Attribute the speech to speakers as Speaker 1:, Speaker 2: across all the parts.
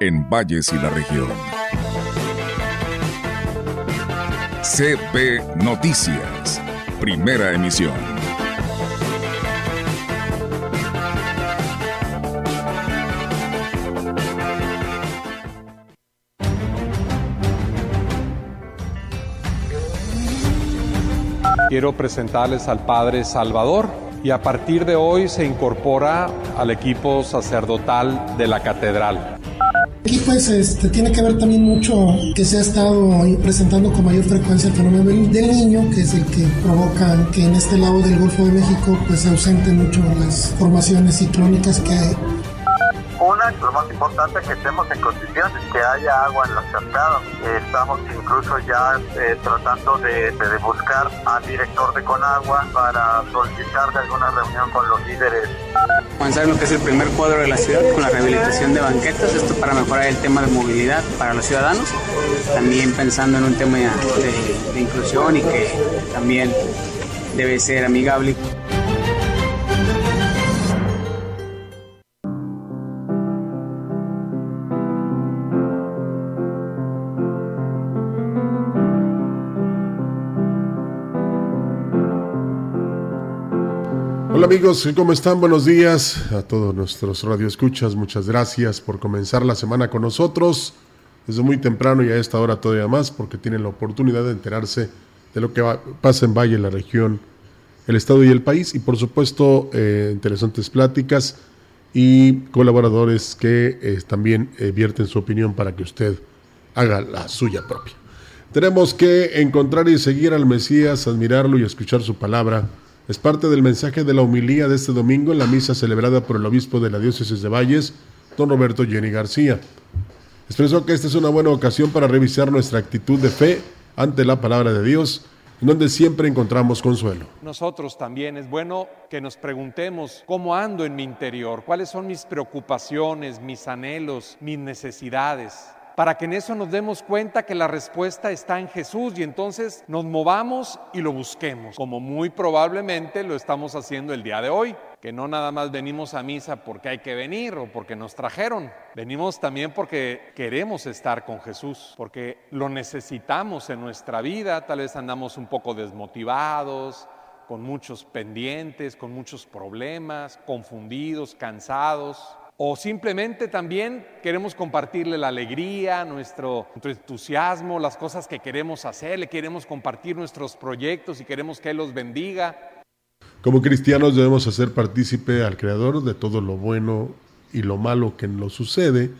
Speaker 1: en Valles y la región. CP Noticias, primera emisión.
Speaker 2: Quiero presentarles al Padre Salvador y a partir de hoy se incorpora al equipo sacerdotal de la catedral.
Speaker 3: Aquí pues este, tiene que ver también mucho que se ha estado presentando con mayor frecuencia el fenómeno del niño, que es el que provoca que en este lado del Golfo de México pues se ausenten mucho las formaciones ciclónicas que hay
Speaker 4: una, lo más importante, que estemos en condiciones, que haya agua en los cascados. estamos incluso ya eh, tratando de, de, buscar al director de Conagua para solicitarle alguna reunión con los líderes.
Speaker 5: Comenzar lo que es el primer cuadro de la ciudad con la rehabilitación de banquetas, esto para mejorar el tema de movilidad para los ciudadanos, también pensando en un tema de, de inclusión y que también debe ser amigable.
Speaker 6: Amigos, ¿cómo están? Buenos días a todos nuestros radioescuchas. Muchas gracias por comenzar la semana con nosotros desde muy temprano y a esta hora todavía más porque tienen la oportunidad de enterarse de lo que pasa en Valle, la región, el estado y el país y por supuesto eh, interesantes pláticas y colaboradores que eh, también eh, vierten su opinión para que usted haga la suya propia. Tenemos que encontrar y seguir al Mesías, admirarlo y escuchar su palabra es parte del mensaje de la humilía de este domingo en la misa celebrada por el obispo de la diócesis de Valles, don Roberto Jenny García. Expresó que esta es una buena ocasión para revisar nuestra actitud de fe ante la palabra de Dios, en donde siempre encontramos consuelo.
Speaker 2: Nosotros también es bueno que nos preguntemos cómo ando en mi interior, cuáles son mis preocupaciones, mis anhelos, mis necesidades para que en eso nos demos cuenta que la respuesta está en Jesús y entonces nos movamos y lo busquemos, como muy probablemente lo estamos haciendo el día de hoy, que no nada más venimos a misa porque hay que venir o porque nos trajeron, venimos también porque queremos estar con Jesús, porque lo necesitamos en nuestra vida, tal vez andamos un poco desmotivados, con muchos pendientes, con muchos problemas, confundidos, cansados. O simplemente también queremos compartirle la alegría, nuestro, entusiasmo, las cosas que queremos hacer, le queremos compartir nuestros proyectos y queremos que Él los bendiga.
Speaker 6: Como cristianos debemos hacer partícipe al Creador de todo lo bueno y lo malo que nos sucede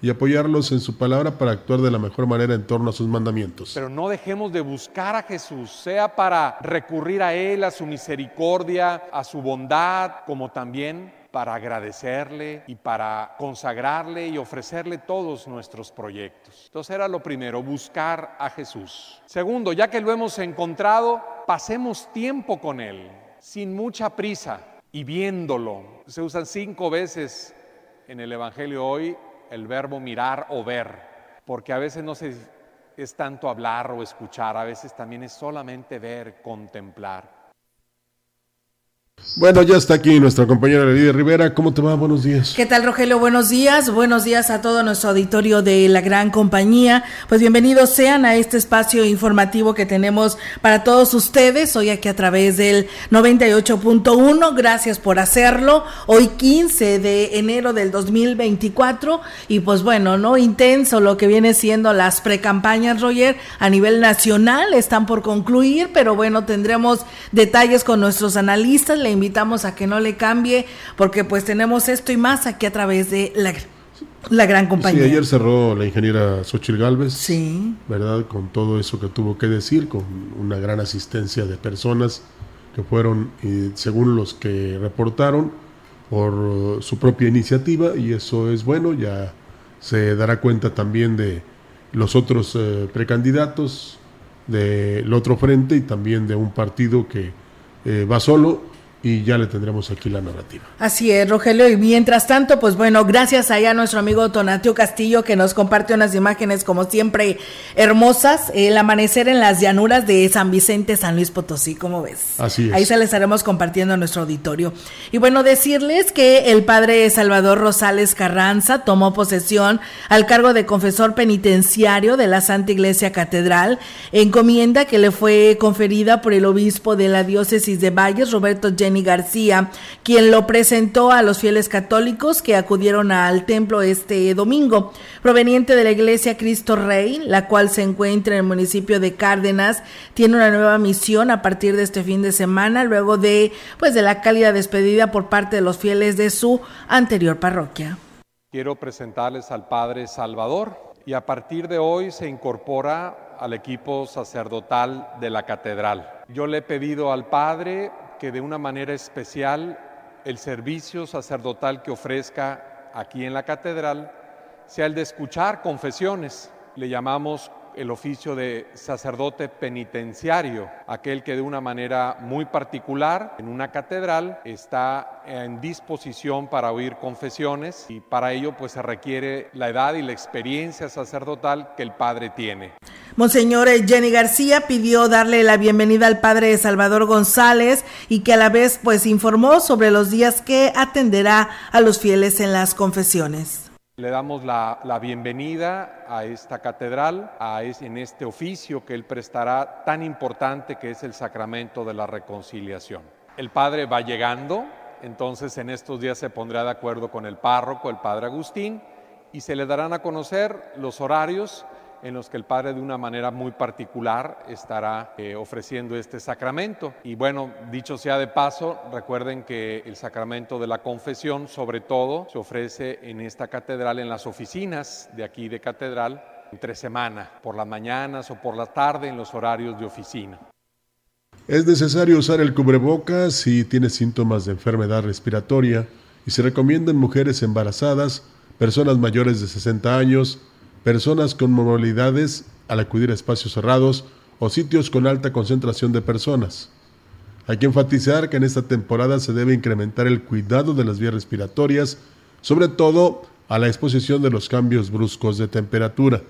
Speaker 6: y apoyarlos en su palabra para actuar de la mejor manera en torno a sus mandamientos.
Speaker 2: Pero no dejemos de buscar a Jesús, sea para recurrir a Él, a su misericordia, a su bondad, como también para agradecerle y para consagrarle y ofrecerle todos nuestros proyectos. Entonces era lo primero, buscar a Jesús. Segundo, ya que lo hemos encontrado, pasemos tiempo con Él, sin mucha prisa y viéndolo. Se usan cinco veces en el Evangelio hoy el verbo mirar o ver, porque a veces no es tanto hablar o escuchar, a veces también es solamente ver, contemplar.
Speaker 6: Bueno, ya está aquí nuestra compañera Lidia Rivera. ¿Cómo te va? Buenos días.
Speaker 7: ¿Qué tal, Rogelio? Buenos días. Buenos días a todo nuestro auditorio de la gran compañía. Pues bienvenidos sean a este espacio informativo que tenemos para todos ustedes hoy aquí a través del 98.1. Gracias por hacerlo. Hoy 15 de enero del 2024 y pues bueno, no intenso lo que viene siendo las precampañas, Roger, a nivel nacional están por concluir, pero bueno, tendremos detalles con nuestros analistas le invitamos a que no le cambie, porque pues tenemos esto y más aquí a través de la, la gran compañía.
Speaker 6: Sí, ayer cerró la ingeniera Xochil Galvez.
Speaker 7: Sí.
Speaker 6: ¿Verdad? Con todo eso que tuvo que decir, con una gran asistencia de personas que fueron, y según los que reportaron, por su propia iniciativa, y eso es bueno, ya se dará cuenta también de los otros eh, precandidatos del otro frente y también de un partido que eh, va solo y ya le tendremos aquí la narrativa.
Speaker 7: Así es, Rogelio. Y mientras tanto, pues bueno, gracias allá a nuestro amigo Tonatio Castillo que nos comparte unas imágenes como siempre hermosas. El amanecer en las llanuras de San Vicente, San Luis Potosí, ¿cómo ves?
Speaker 6: Así es.
Speaker 7: Ahí se les estaremos compartiendo a nuestro auditorio. Y bueno, decirles que el padre Salvador Rosales Carranza tomó posesión al cargo de confesor penitenciario de la Santa Iglesia Catedral, encomienda que le fue conferida por el obispo de la diócesis de Valles, Roberto Jenny García, quien lo presentó a los fieles católicos que acudieron al templo este domingo, proveniente de la iglesia Cristo Rey, la cual se encuentra en el municipio de Cárdenas, tiene una nueva misión a partir de este fin de semana, luego de pues de la cálida despedida por parte de los fieles de su anterior parroquia.
Speaker 2: Quiero presentarles al Padre Salvador y a partir de hoy se incorpora al equipo sacerdotal de la catedral. Yo le he pedido al Padre que de una manera especial el servicio sacerdotal que ofrezca aquí en la catedral sea el de escuchar confesiones. Le llamamos el oficio de sacerdote penitenciario, aquel que de una manera muy particular en una catedral está en disposición para oír confesiones y para ello pues se requiere la edad y la experiencia sacerdotal que el padre tiene.
Speaker 7: Monseñor Jenny García pidió darle la bienvenida al padre Salvador González y que a la vez pues informó sobre los días que atenderá a los fieles en las confesiones.
Speaker 2: Le damos la, bienvenida a esta catedral, a en este oficio que él prestará tan importante que es el sacramento de la reconciliación. El Padre va llegando, entonces en estos días se pondrá de acuerdo con el párroco, el Padre Agustín, y se le darán a conocer los horarios en los que el Padre de una manera muy particular estará eh, ofreciendo este sacramento. Y bueno, dicho sea de paso, recuerden que el sacramento de la confesión sobre todo se ofrece en esta catedral, en las oficinas de aquí de catedral, entre semana, por las mañanas o por la tarde en los horarios de oficina.
Speaker 6: Es necesario usar el cubrebocas si tiene síntomas de enfermedad respiratoria y se recomienda en mujeres embarazadas, personas mayores de 60 años, personas con movilidades al acudir a espacios cerrados o sitios con alta concentración de personas. Hay que enfatizar que en esta temporada se debe incrementar el cuidado de las vías respiratorias, sobre todo a la exposición de los cambios bruscos de temperatura.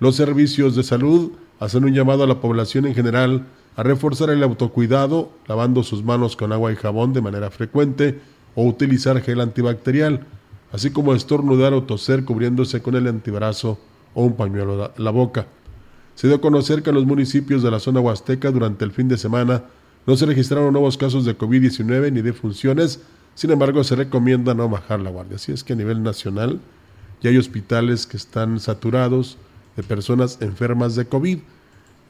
Speaker 6: Los servicios de salud hacen un llamado a la población en general a reforzar el autocuidado, lavando sus manos con agua y jabón de manera frecuente o utilizar gel antibacterial, así como estornudar o toser cubriéndose con el antebrazo o un pañuelo la boca. Se dio a conocer que en los municipios de la zona huasteca durante el fin de semana no se registraron nuevos casos de COVID-19 ni de funciones, sin embargo se recomienda no bajar la guardia. Así es que a nivel nacional ya hay hospitales que están saturados de personas enfermas de COVID.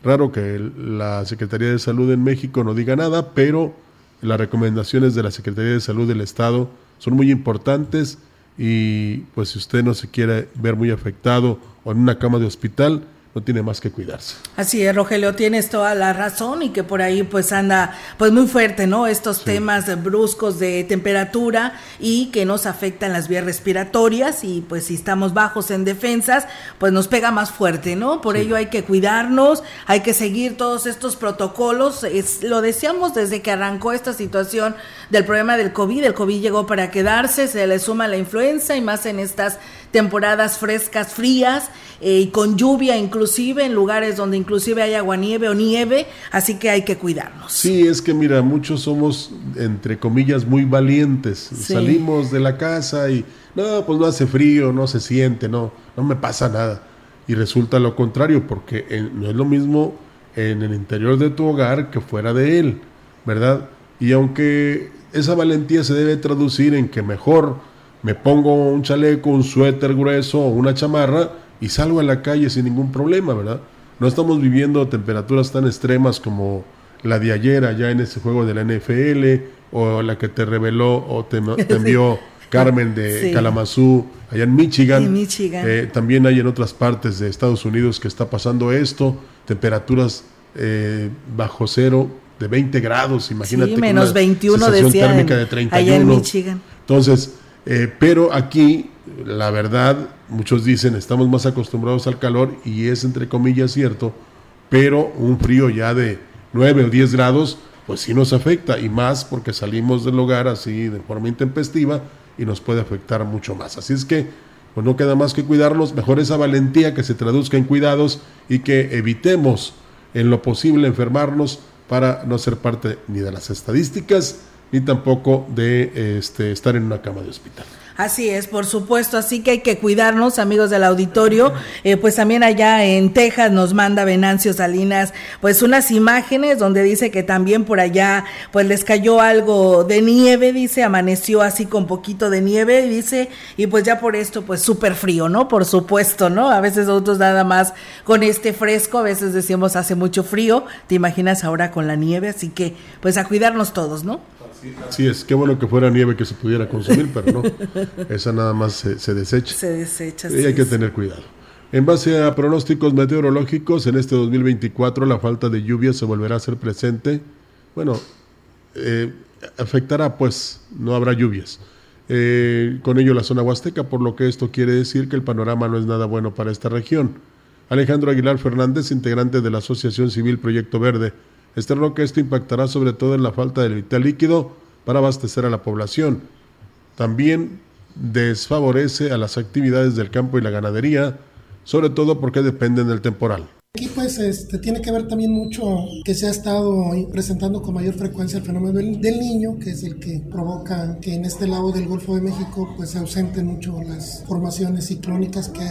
Speaker 6: Raro que la Secretaría de Salud en México no diga nada, pero las recomendaciones de la Secretaría de Salud del Estado son muy importantes y pues si usted no se quiere ver muy afectado o en una cama de hospital, no tiene más que cuidarse.
Speaker 7: Así es, Rogelio, tienes toda la razón y que por ahí pues anda pues muy fuerte, ¿no? Estos temas bruscos de temperatura y que nos afectan las vías respiratorias y pues si estamos bajos en defensas, pues nos pega más fuerte, ¿no? Por ello hay que cuidarnos, hay que seguir todos estos protocolos. Es, lo decíamos desde que arrancó esta situación del problema del COVID. El COVID llegó para quedarse, se le suma la influenza y más en estas temporadas frescas, frías eh, y con lluvia inclusive en lugares donde inclusive hay aguanieve o nieve, así que hay que cuidarnos.
Speaker 6: Sí, es que mira, muchos somos entre comillas muy valientes. Salimos de la casa y no, pues no hace frío, no se siente, no, no me pasa nada. Y resulta lo contrario, porque no es lo mismo en el interior de tu hogar que fuera de él, ¿verdad? Y aunque esa valentía se debe traducir en que mejor me pongo un chaleco, un suéter grueso o una chamarra y salgo a la calle sin ningún problema, ¿verdad? No estamos viviendo temperaturas tan extremas como la de ayer allá en ese juego de la NFL o la que te reveló o te, envió Carmen de Kalamazoo allá en Michigan.
Speaker 7: Michigan.
Speaker 6: Eh, también hay en otras partes de Estados Unidos que está pasando esto, temperaturas eh, bajo cero de 20 grados, imagínate.
Speaker 7: menos 21 decían
Speaker 6: térmica de 31.
Speaker 7: allá en Michigan.
Speaker 6: Entonces, eh, pero aquí la verdad, muchos dicen, estamos más acostumbrados al calor y es entre comillas cierto, pero un frío ya de 9 o 10 grados, pues sí nos afecta y más porque salimos del hogar así de forma intempestiva y nos puede afectar mucho más. Así es que, pues no queda más que cuidarnos, mejor esa valentía que se traduzca en cuidados y que evitemos en lo posible enfermarnos para no ser parte ni de las estadísticas ni tampoco de este, estar en una cama de hospital.
Speaker 7: Así es, por supuesto, así que hay que cuidarnos, amigos del auditorio. Eh, pues también allá en Texas nos manda Venancio Salinas, pues unas imágenes donde dice que también por allá, pues les cayó algo de nieve, dice, amaneció así con poquito de nieve, dice, y pues ya por esto, pues súper frío, ¿no? Por supuesto, ¿no? A veces nosotros nada más con este fresco, a veces decimos hace mucho frío, te imaginas ahora con la nieve, así que pues a cuidarnos todos, ¿no?
Speaker 6: Sí, es qué bueno que fuera nieve que se pudiera consumir, pero no, esa nada más se, desecha.
Speaker 7: Se desecha.
Speaker 6: Y hay que tener cuidado. En base a pronósticos meteorológicos, en este 2024 la falta de lluvia se volverá a ser presente. Bueno, eh, afectará pues, no habrá lluvias. Eh, con ello la zona huasteca, por lo que esto quiere decir que el panorama no es nada bueno para esta región. Alejandro Aguilar Fernández, integrante de la Asociación Civil Proyecto Verde, externo que esto impactará sobre todo en la falta de vital líquido para abastecer a la población. También desfavorece a las actividades del campo y la ganadería, sobre todo porque dependen del temporal.
Speaker 3: Aquí pues este, tiene que ver también mucho que se ha estado presentando con mayor frecuencia el fenómeno del, niño, que es el que provoca que en este lado del Golfo de México pues se ausenten mucho las formaciones ciclónicas que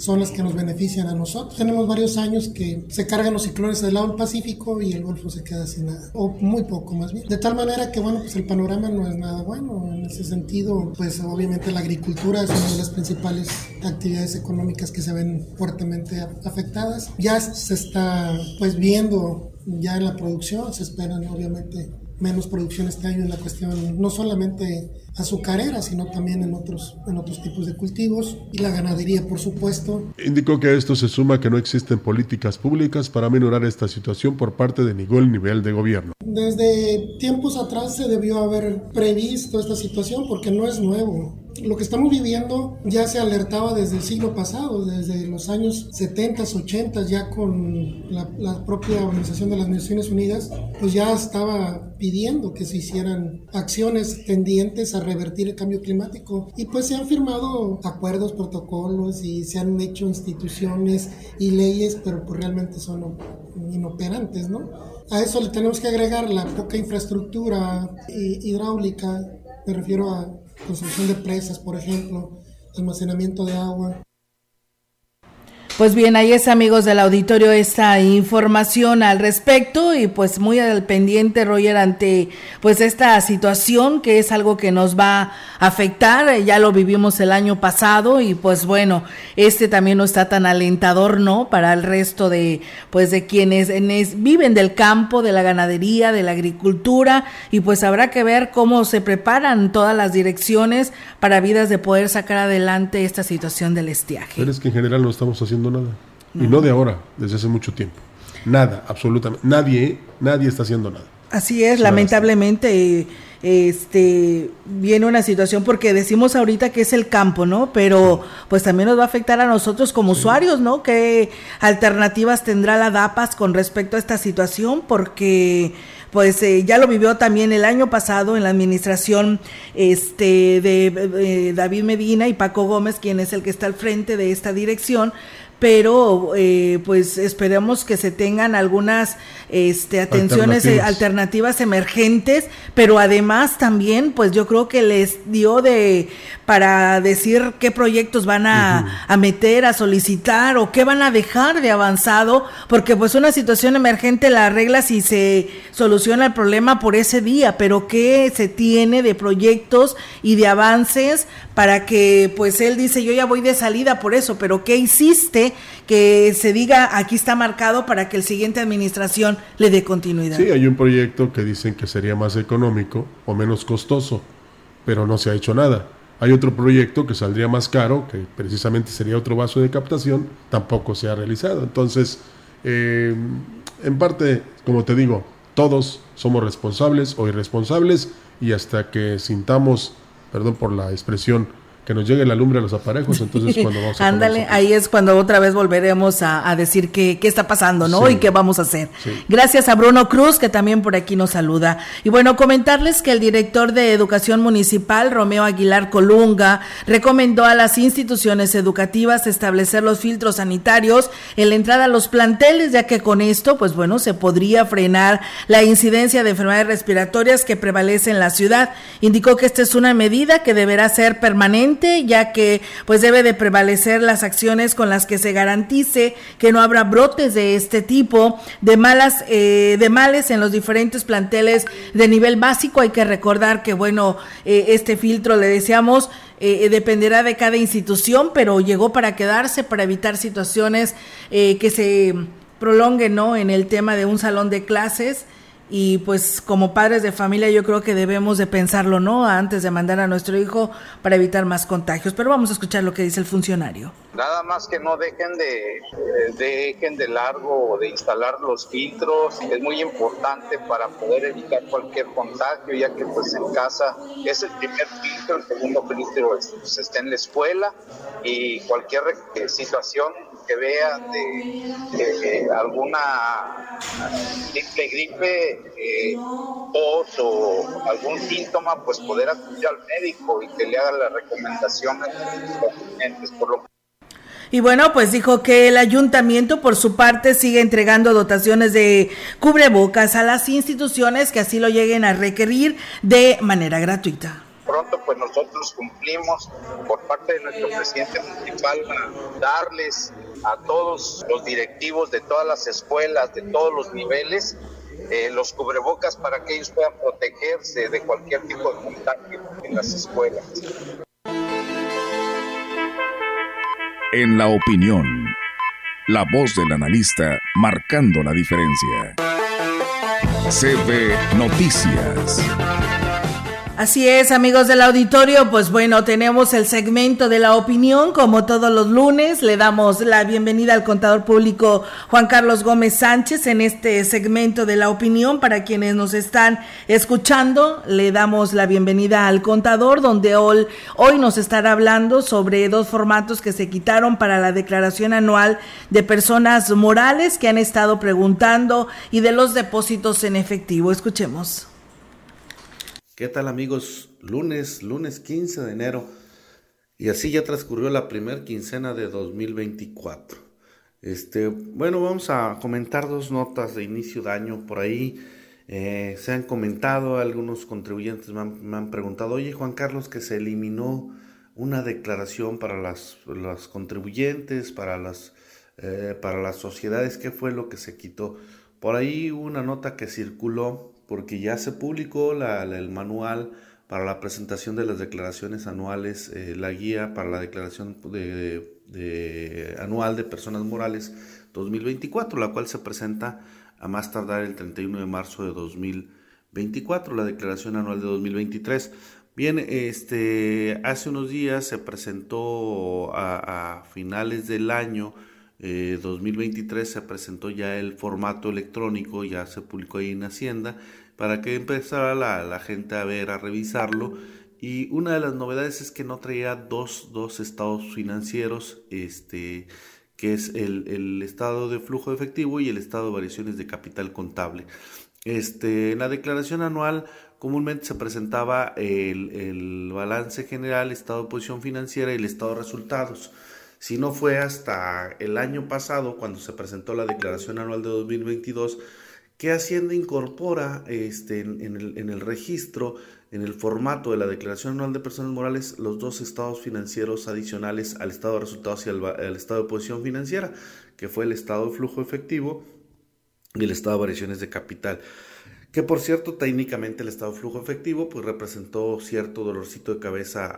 Speaker 3: son las que nos benefician a nosotros. Tenemos varios años que se cargan los ciclones del lado del Pacífico y el Golfo se queda sin nada, o muy poco más bien. De tal manera que, bueno, pues el panorama no es nada bueno. En ese sentido, pues obviamente la agricultura es una de las principales actividades económicas que se ven fuertemente afectadas. Ya se está, pues, viendo ya en la producción, se esperan obviamente menos producción este año en la cuestión no solamente azucarera, sino también en otros, en otros tipos de cultivos y la ganadería, por supuesto.
Speaker 6: Indicó que a esto se suma que no existen políticas públicas para minorar esta situación por parte de ningún nivel de gobierno.
Speaker 3: Desde tiempos atrás se debió haber previsto esta situación porque no es nuevo lo que estamos viviendo ya se alertaba desde el siglo pasado, desde los años 70, 80, ya con la, propia Organización de las Naciones Unidas, pues ya estaba pidiendo que se hicieran acciones tendientes a revertir el cambio climático. Y pues se han firmado acuerdos, protocolos y se han hecho instituciones y leyes, pero pues realmente son inoperantes, ¿no? A eso le tenemos que agregar la poca infraestructura hidráulica, me refiero a construcción de presas, por ejemplo, almacenamiento de agua.
Speaker 7: Pues bien, ahí es amigos del auditorio esta información al respecto y pues muy al pendiente Roger ante pues esta situación que es algo que nos va a afectar, ya lo vivimos el año pasado y pues bueno, este también no está tan alentador, ¿no? Para el resto de pues de quienes viven del campo, de la ganadería, de la agricultura y pues habrá que ver cómo se preparan todas las direcciones para vidas de poder sacar adelante esta situación del estiaje.
Speaker 6: Pero es que en general no estamos haciendo nada. Y no de ahora, desde hace mucho tiempo. Nada, absolutamente. Nadie, nadie está haciendo nada.
Speaker 7: Así es, lamentablemente este viene una situación porque decimos ahorita que es el campo, ¿no? Pero pues también nos va a afectar a nosotros como usuarios, ¿no? ¿Qué alternativas tendrá la DAPAS con respecto a esta situación? Porque pues eh, ya lo vivió también el año pasado en la administración este de David Medina y Paco Gómez, quien es el que está al frente de esta dirección, pero eh, pues esperemos que se tengan algunas este, atenciones eh, alternativas. emergentes, pero además también pues yo creo que les dio de para decir qué proyectos van a, a, meter, a solicitar o qué van a dejar de avanzado, porque pues una situación emergente la arregla si se soluciona el problema por ese día, pero qué se tiene de proyectos y de avances para que pues él dice yo ya voy de salida por eso, pero qué hiciste que se diga aquí está marcado para que el siguiente administración le dé continuidad.
Speaker 6: Sí, hay un proyecto que dicen que sería más económico o menos costoso, pero no se ha hecho nada. Hay otro proyecto que saldría más caro, que precisamente sería otro vaso de captación, tampoco se ha realizado. Entonces, eh, en parte, como te digo, todos somos responsables o irresponsables y hasta que sintamos, perdón por la expresión, que nos llegue la lumbre a los aparejos, entonces cuando vamos
Speaker 7: a Ándale, ahí es cuando otra vez volveremos a, decir qué, qué, está pasando, ¿no? Y qué vamos a hacer. Gracias a Bruno Cruz, que también por aquí nos saluda. Y bueno, comentarles que el director de Educación Municipal, Romeo Aguilar Colunga, recomendó a las instituciones educativas establecer los filtros sanitarios en la entrada a los planteles, ya que con esto, pues bueno, se podría frenar la incidencia de enfermedades respiratorias que prevalece en la ciudad. Indicó que esta es una medida que deberá ser permanente, ya que pues debe de prevalecer las acciones con las que se garantice que no habrá brotes de este tipo de malas eh, de males en los diferentes planteles de nivel básico. Hay que recordar que bueno, eh, este filtro le decíamos eh, dependerá de cada institución, pero llegó para quedarse, para evitar situaciones que se prolonguen ¿no? en el tema de un salón de clases y pues como padres de familia yo creo que debemos de pensarlo, ¿no? Antes de mandar a nuestro hijo para evitar más contagios. Pero vamos a escuchar lo que dice el funcionario.
Speaker 8: Nada más que no dejen de, dejen de largo de instalar los filtros. Es muy importante para poder evitar cualquier contagio, ya que pues en casa es el primer filtro, el segundo filtro pues, está en la escuela y cualquier situación que vean de, alguna simple gripe, eh, o algún síntoma, pues poder acudir al médico y que le haga las recomendaciones por lo
Speaker 7: y bueno, pues dijo que el ayuntamiento por su parte sigue entregando dotaciones de cubrebocas a las instituciones que así lo lleguen a requerir de manera gratuita
Speaker 8: pronto pues nosotros cumplimos por parte de nuestro presidente municipal darles a todos los directivos de todas las escuelas, de todos los niveles, eh, los cubrebocas para que ellos puedan protegerse de cualquier tipo de contagio en las escuelas.
Speaker 1: En la opinión, la voz del analista marcando la diferencia. CB Noticias.
Speaker 7: Así es, amigos del auditorio, pues bueno, tenemos el segmento de la opinión, como todos los lunes, le damos la bienvenida al contador público Juan Carlos Gómez Sánchez en este segmento de la opinión. Para quienes nos están escuchando, le damos la bienvenida al contador, donde hoy, hoy nos estará hablando sobre dos formatos que se quitaron para la declaración anual de personas morales que han estado preguntando y de los depósitos en efectivo. Escuchemos.
Speaker 9: ¿Qué tal amigos? Lunes, lunes 15 de enero. Y así ya transcurrió la primera quincena de 2024. Este, bueno, vamos a comentar dos notas de inicio de año por ahí. Eh, se han comentado, algunos contribuyentes me han, preguntado, oye Juan Carlos, que se eliminó una declaración para las, contribuyentes, para las, eh, para las sociedades, ¿qué fue lo que se quitó? Por ahí una nota que circuló porque ya se publicó el manual para la presentación de las declaraciones anuales, eh, la guía para la declaración de, anual de personas morales 2024, la cual se presenta a más tardar el 31 de marzo de 2024, la declaración anual de 2023. Bien, este, hace unos días se presentó a finales del año 2023 eh, se presentó ya el formato electrónico, ya se publicó ahí en Hacienda, para que empezara la, gente a ver, a revisarlo. Y una de las novedades es que no traía dos, dos estados financieros, este, que es el, estado de flujo de efectivo y el estado de variaciones de capital contable. Este, en la declaración anual comúnmente se presentaba el, el balance general, estado de posición financiera y el estado de resultados. Si no fue hasta el año pasado, cuando se presentó la declaración anual de 2022, que Hacienda incorpora este, en, el, registro, en el formato de la declaración anual de personas morales, los dos estados financieros adicionales al estado de resultados y al, al estado de posición financiera, que fue el estado de flujo efectivo y el estado de variaciones de capital que por cierto técnicamente el estado de flujo efectivo pues representó cierto dolorcito de cabeza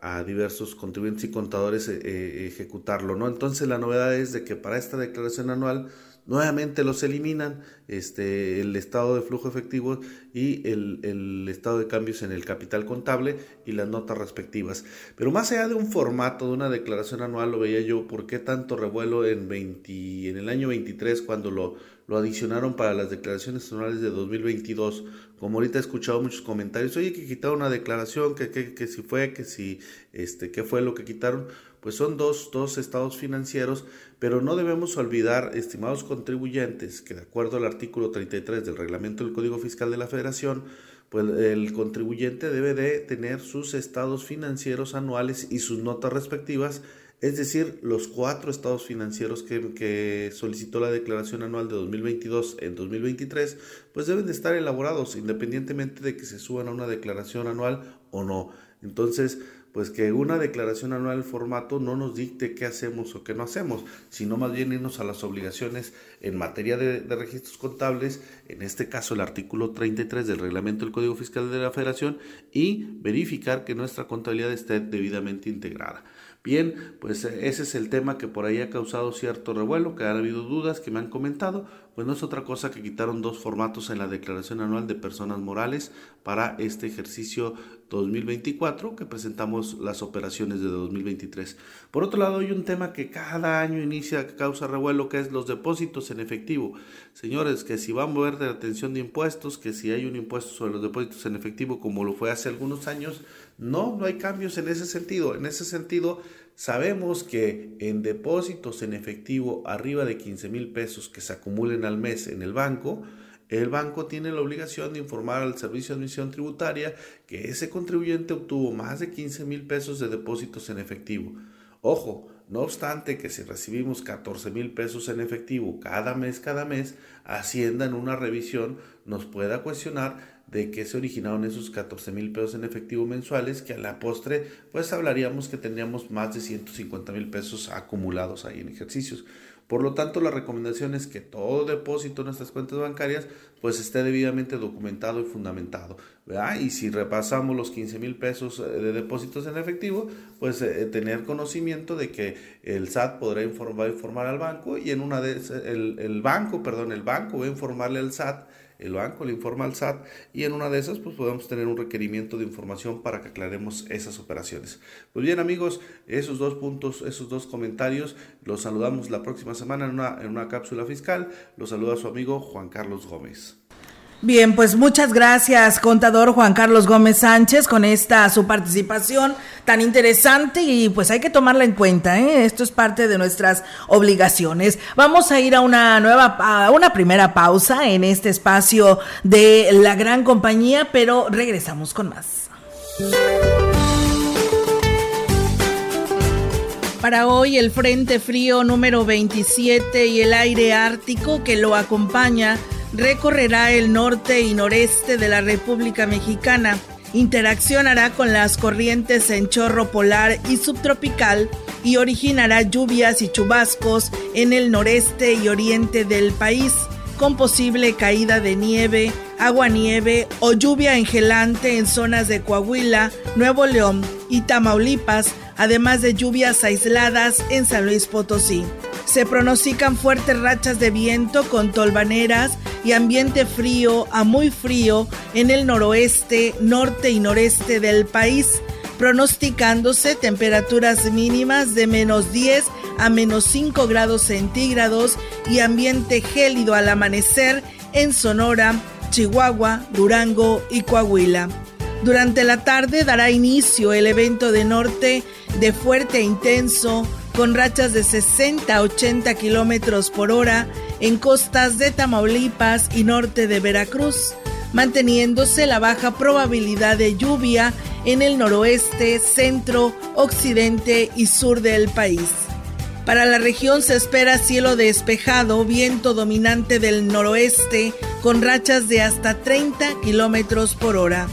Speaker 9: a, diversos contribuyentes y contadores eh, eh, ejecutarlo, ¿no? Entonces la novedad es de que para esta declaración anual nuevamente los eliminan este, el estado de flujo efectivo y el, el, estado de cambios en el capital contable y las notas respectivas. Pero más allá de un formato de una declaración anual, lo veía yo, ¿por qué tanto revuelo en, 20, en el año 23 cuando lo lo adicionaron para las declaraciones anuales de 2022. Como ahorita he escuchado muchos comentarios, oye, que quitaron una declaración, que, que, que si fue, que si, este, qué fue lo que quitaron. Pues son dos, dos estados financieros, pero no debemos olvidar, estimados contribuyentes, que de acuerdo al artículo 33 del reglamento del Código Fiscal de la Federación, pues el contribuyente debe de tener sus estados financieros anuales y sus notas respectivas, es decir, los cuatro estados financieros que, solicitó la declaración anual de 2022 en 2023, pues deben de estar elaborados independientemente de que se suban a una declaración anual o no. Entonces, pues que una declaración anual del formato no nos dicte qué hacemos o qué no hacemos, sino más bien irnos a las obligaciones en materia de, de, registros contables, en este caso el artículo 33 del reglamento del Código Fiscal de la Federación, y verificar que nuestra contabilidad esté debidamente integrada. Bien, pues ese es el tema que por ahí ha causado cierto revuelo, que ha habido dudas que me han comentado, pues no es otra cosa que quitaron dos formatos en la declaración anual de personas morales para este ejercicio 2024 que presentamos las operaciones de 2023. Por otro lado, hay un tema que cada año inicia, que causa revuelo, que es los depósitos en efectivo. Señores, que si van a mover de atención de impuestos, que si hay un impuesto sobre los depósitos en efectivo como lo fue hace algunos años, no, no hay cambios en ese sentido. En ese sentido, Sabemos que en depósitos en efectivo arriba de 15 mil pesos que se acumulen al mes en el banco, el banco tiene la obligación de informar al Servicio de Admisión Tributaria que ese contribuyente obtuvo más de 15 mil pesos de depósitos en efectivo. Ojo, no obstante que si recibimos 14 mil pesos en efectivo cada mes, cada mes, Hacienda en una revisión nos pueda cuestionar de qué se originaron esos 14 mil pesos en efectivo mensuales, que a la postre pues hablaríamos que tendríamos más de 150 mil pesos acumulados ahí en ejercicios. Por lo tanto, la recomendación es que todo depósito en nuestras cuentas bancarias pues esté debidamente documentado y fundamentado. Y si repasamos los 15 mil pesos eh, de depósitos en efectivo, pues eh, tener conocimiento de que el SAT podrá informar, informar al banco y en una de el, el banco, perdón, el banco va a informarle al SAT el banco le informa al SAT y en una de esas pues podemos tener un requerimiento de información para que aclaremos esas operaciones. Pues bien amigos, esos dos puntos, esos dos comentarios, los saludamos la próxima semana en una, en una cápsula fiscal. Los saluda su amigo Juan Carlos Gómez.
Speaker 7: Bien, pues muchas gracias, contador Juan Carlos Gómez Sánchez, con esta su participación tan interesante y pues hay que tomarla en cuenta, ¿eh? esto es parte de nuestras obligaciones. Vamos a ir a una nueva, a una primera pausa en este espacio de la gran compañía, pero regresamos con más. Para hoy el Frente Frío número 27 y el aire ártico que lo acompaña recorrerá el norte y noreste de la República Mexicana, interaccionará con las corrientes en chorro polar y subtropical y originará lluvias y chubascos en el noreste y oriente del país, con posible caída de nieve, agua-nieve o lluvia engelante en zonas de Coahuila, Nuevo León y Tamaulipas, además de lluvias aisladas en San Luis Potosí. Se pronostican fuertes rachas de viento con tolvaneras y ambiente frío a muy frío en el noroeste, norte y noreste del país, pronosticándose temperaturas mínimas de menos 10 a menos 5 grados centígrados y ambiente gélido al amanecer en Sonora, Chihuahua, Durango y Coahuila. Durante la tarde dará inicio el evento de norte de fuerte e intenso con rachas de 60 a 80 kilómetros por hora en costas de Tamaulipas y norte de Veracruz, manteniéndose la baja probabilidad de lluvia en el noroeste, centro, occidente y sur del país. Para la región se espera cielo despejado, viento dominante del noroeste con rachas de hasta 30 kilómetros por hora.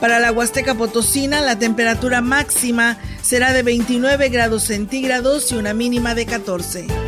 Speaker 7: Para la Huasteca Potosina, la temperatura máxima será de 29 grados centígrados y una mínima de 14.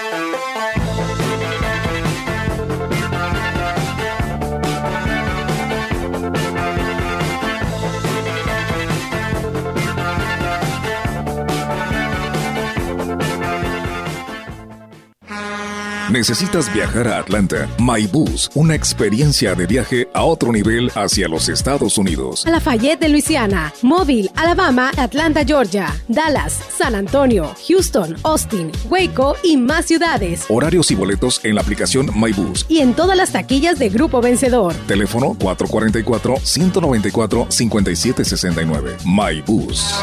Speaker 1: ¿Necesitas viajar a Atlanta? MyBus, una experiencia de viaje a otro nivel hacia los Estados Unidos.
Speaker 10: Lafayette de Luisiana, Mobile, Alabama, Atlanta, Georgia, Dallas, San Antonio, Houston, Austin, Waco y más ciudades.
Speaker 1: Horarios y boletos en la aplicación MyBus.
Speaker 10: Y en todas las taquillas de Grupo Vencedor.
Speaker 1: Teléfono 444-194-5769. MyBus.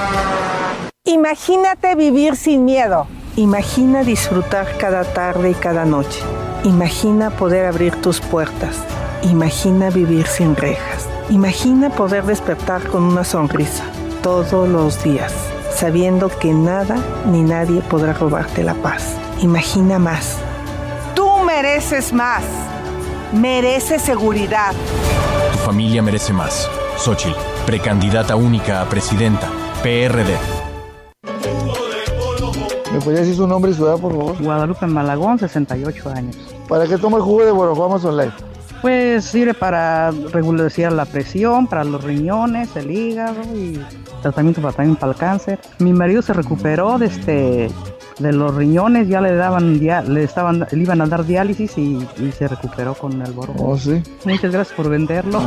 Speaker 11: Imagínate vivir sin miedo. Imagina disfrutar cada tarde y cada noche. Imagina poder abrir tus puertas. Imagina vivir sin rejas. Imagina poder despertar con una sonrisa todos los días, sabiendo que nada ni nadie podrá robarte la paz. Imagina más. Tú mereces más. Mereces seguridad.
Speaker 12: Tu familia merece más. Xochitl, precandidata única a presidenta. PRD.
Speaker 13: ¿Me podría decir su nombre y su edad, por favor?
Speaker 14: Guadalupe Malagón, 68 años.
Speaker 13: ¿Para qué toma el jugo de Borojó Life?
Speaker 14: Pues sirve para regularizar la presión, para los riñones, el hígado y tratamiento para, también para el cáncer. Mi marido se recuperó de este de los riñones, ya le daban le estaban le iban a dar diálisis y, y se recuperó con el borojó.
Speaker 13: Oh, sí.
Speaker 14: Muchas gracias por venderlo.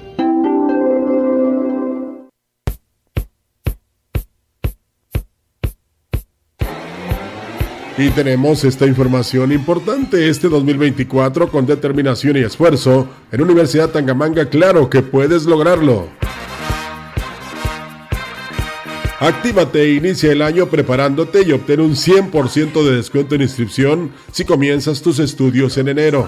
Speaker 6: Y tenemos esta información importante este 2024 con determinación y esfuerzo. En Universidad Tangamanga, claro que puedes lograrlo. Actívate e inicia el año preparándote y obtén un 100% de descuento en inscripción si comienzas tus estudios en enero.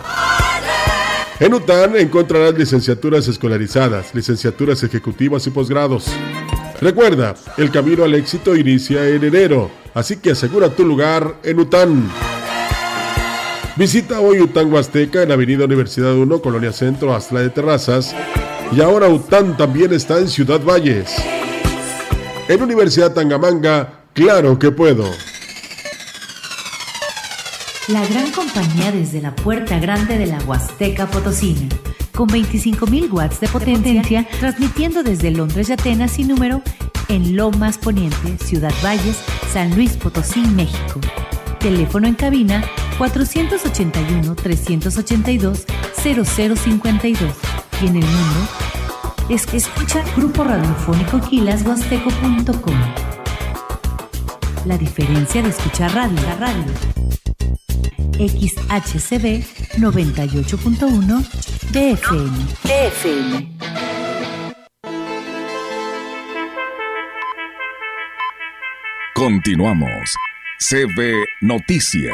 Speaker 6: En UTAN encontrarás licenciaturas escolarizadas, licenciaturas ejecutivas y posgrados. Recuerda, el camino al éxito inicia en enero, así que asegura tu lugar en UTAN. Visita hoy UTAN Huasteca en Avenida Universidad 1, Colonia Centro, Astla de Terrazas. Y ahora UTAN también está en Ciudad Valles. En Universidad Tangamanga, claro que puedo.
Speaker 15: La gran compañía desde la puerta grande de la Huasteca Potosina con 25.000 watts de potencia, transmitiendo desde Londres y Atenas sin número en Lomas Poniente, Ciudad Valles, San Luis Potosí, México. Teléfono en cabina 481-382-0052 y en el mundo es que escucha Grupo Radiofónico Quilashuasteco.com. La diferencia de escuchar radio, la radio. XHCB 98.1 DFM. DFM.
Speaker 1: Continuamos. CB Noticias.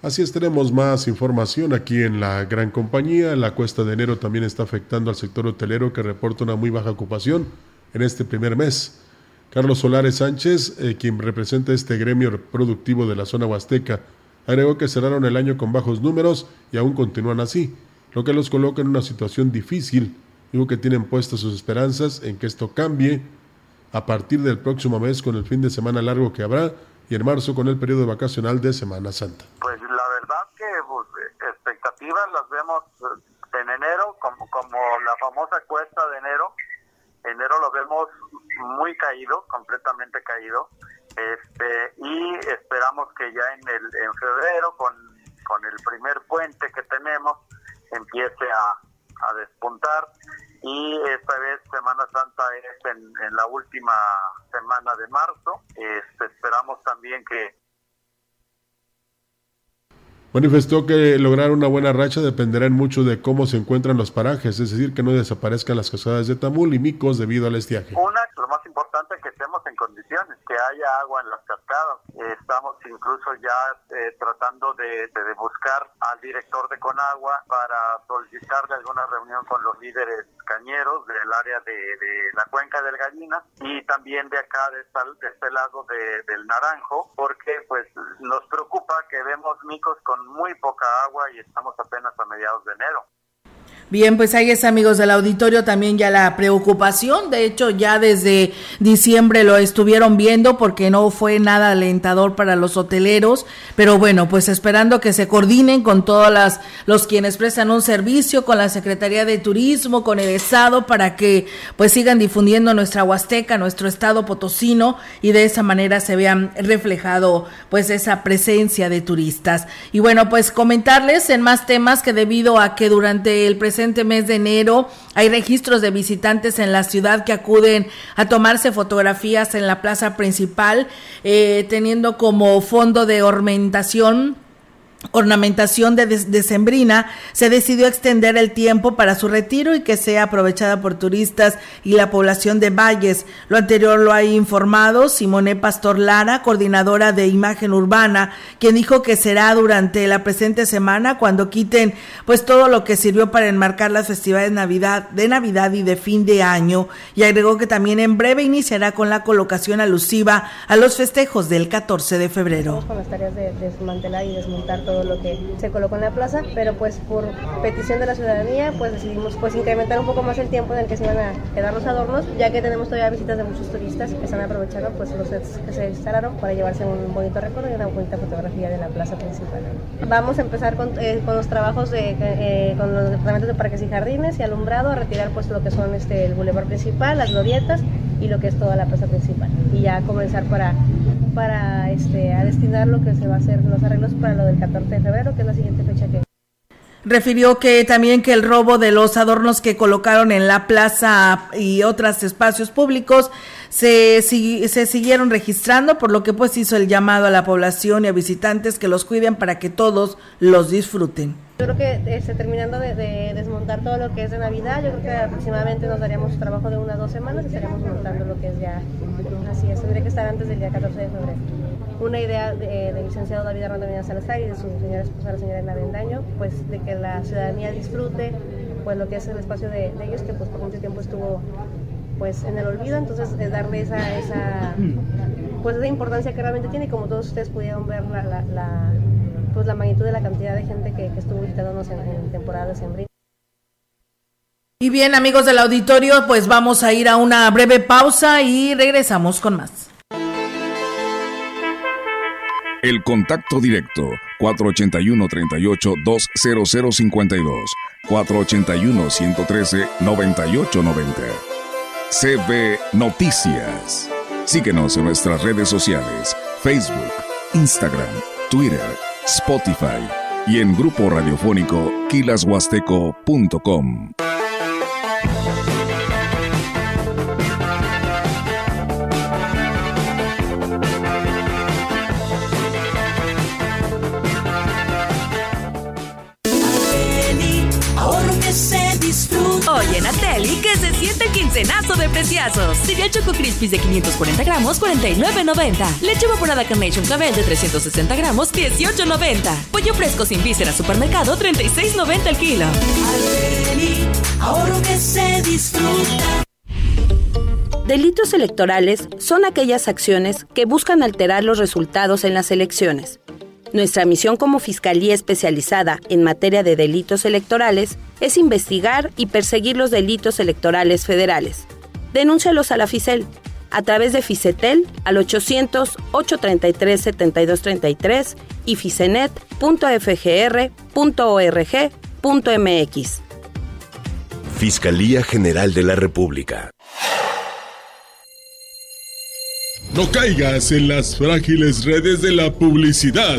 Speaker 6: Así es, tenemos más información aquí en la gran compañía. La cuesta de enero también está afectando al sector hotelero que reporta una muy baja ocupación en este primer mes. Carlos Solares Sánchez, eh, quien representa este gremio productivo de la zona huasteca, agregó que cerraron el año con bajos números y aún continúan así, lo que los coloca en una situación difícil. Digo que tienen puestas sus esperanzas en que esto cambie a partir del próximo mes con el fin de semana largo que habrá y en marzo con el periodo vacacional de Semana Santa.
Speaker 16: Pues la verdad que pues, expectativas las vemos eh, en enero como, como la famosa cuesta de enero. Enero lo vemos muy caído, completamente caído. Este, y esperamos que ya en el en febrero con, con el primer puente que tenemos empiece a, a despuntar y esta vez Semana Santa es en, en la última semana de marzo. Este, esperamos también que
Speaker 6: Manifestó que lograr una buena racha dependerá en mucho de cómo se encuentran los parajes, es decir, que no desaparezcan las casadas de Tamul y Micos debido al estiaje.
Speaker 16: Una, lo más importante es que estemos en condiciones, que haya agua en las cascadas. Estamos incluso ya eh, tratando de, buscar al director de Conagua para solicitarle alguna reunión con los líderes cañeros del área de, la cuenca del Gallina y también de acá, de, este lado de, del Naranjo, porque pues nos preocupa que vemos micos con muy poca agua y estamos apenas a mediados de enero.
Speaker 7: Bien, pues ahí es amigos del auditorio también ya la preocupación, de hecho ya desde diciembre lo estuvieron viendo porque no fue nada alentador para los hoteleros, pero bueno, pues esperando que se coordinen con todas las los quienes prestan un servicio con la Secretaría de Turismo, con el Estado para que pues sigan difundiendo nuestra Huasteca, nuestro estado potosino y de esa manera se vean reflejado pues esa presencia de turistas. Y bueno, pues comentarles en más temas que debido a que durante el presente mes de enero hay registros de visitantes en la ciudad que acuden a tomarse fotografías en la plaza principal, eh, teniendo como fondo de ornamentación ornamentación de decembrina, se decidió extender el tiempo para su retiro y que sea aprovechada por turistas y la población de Valles. Lo anterior lo ha informado Simone Pastor Lara, coordinadora de imagen urbana, quien dijo que será durante la presente semana cuando quiten pues todo lo que sirvió para enmarcar las festividades de Navidad, de Navidad y de fin de año y agregó que también en breve iniciará con la colocación alusiva a los festejos del 14 de febrero.
Speaker 17: Con las tareas de desmantelar y desmontar todo lo que se colocó en la plaza, pero pues por petición de la ciudadanía pues decidimos pues incrementar un poco más el tiempo en el que se iban a quedar los adornos, ya que tenemos todavía visitas de muchos turistas que están aprovechando pues los sets que se instalaron para llevarse un bonito recuerdo y una bonita fotografía de la plaza principal. Vamos a empezar con, eh, con los trabajos de, eh, con los departamentos de parques y jardines y alumbrado a retirar pues lo que son este el bulevar principal, las glorietas y lo que es toda la plaza principal y ya comenzar para para este a destinar lo que se va a hacer los arreglos para lo del 14 de febrero, que es la siguiente fecha que
Speaker 7: Refirió que también que el robo de los adornos que colocaron en la plaza y otros espacios públicos se, se siguieron registrando, por lo que pues hizo el llamado a la población y a visitantes que los cuiden para que todos los disfruten.
Speaker 17: Yo creo que este, terminando de, de, desmontar todo lo que es de Navidad, yo creo que aproximadamente nos daríamos trabajo de unas dos semanas y estaríamos montando lo que es ya, así es, tendría que estar antes del día 14 de febrero. Una idea del de licenciado David Armando Salazar y de su señora esposa, la señora Elena Bendaño, pues de que la ciudadanía disfrute pues lo que es el espacio de, ellos, que pues por mucho tiempo estuvo pues en el olvido, entonces es darle esa, esa pues esa importancia que realmente tiene, como todos ustedes pudieron ver la, la, la pues la magnitud de la cantidad de gente que, que estuvo visitándonos en, en temporada de sembrina.
Speaker 7: Y bien, amigos del auditorio, pues vamos a ir a una breve pausa y regresamos con más.
Speaker 1: El contacto directo 481-38-20052 481-113-9890 CB Noticias. Síguenos en nuestras redes sociales, Facebook, Instagram, Twitter, Spotify y en grupo radiofónico kilashuasteco.com.
Speaker 18: quincenazo de preciazos. Cereal Choco Crispies de 540 gramos, 49.90. Leche evaporada Carnation Cabell de 360 gramos, 18.90. Pollo fresco sin vísceras supermercado, 36.90 el kilo.
Speaker 19: Areli, ahorro que se disfruta.
Speaker 20: Delitos electorales son aquellas acciones que buscan alterar los resultados en las elecciones. Nuestra misión como Fiscalía especializada en materia de delitos electorales es investigar y perseguir los delitos electorales federales. Denúncialos a la FICEL a través de FICETEL al 800-833-7233 y ficenet.fgr.org.mx.
Speaker 21: Fiscalía General de la República.
Speaker 22: No caigas en las frágiles redes de la publicidad.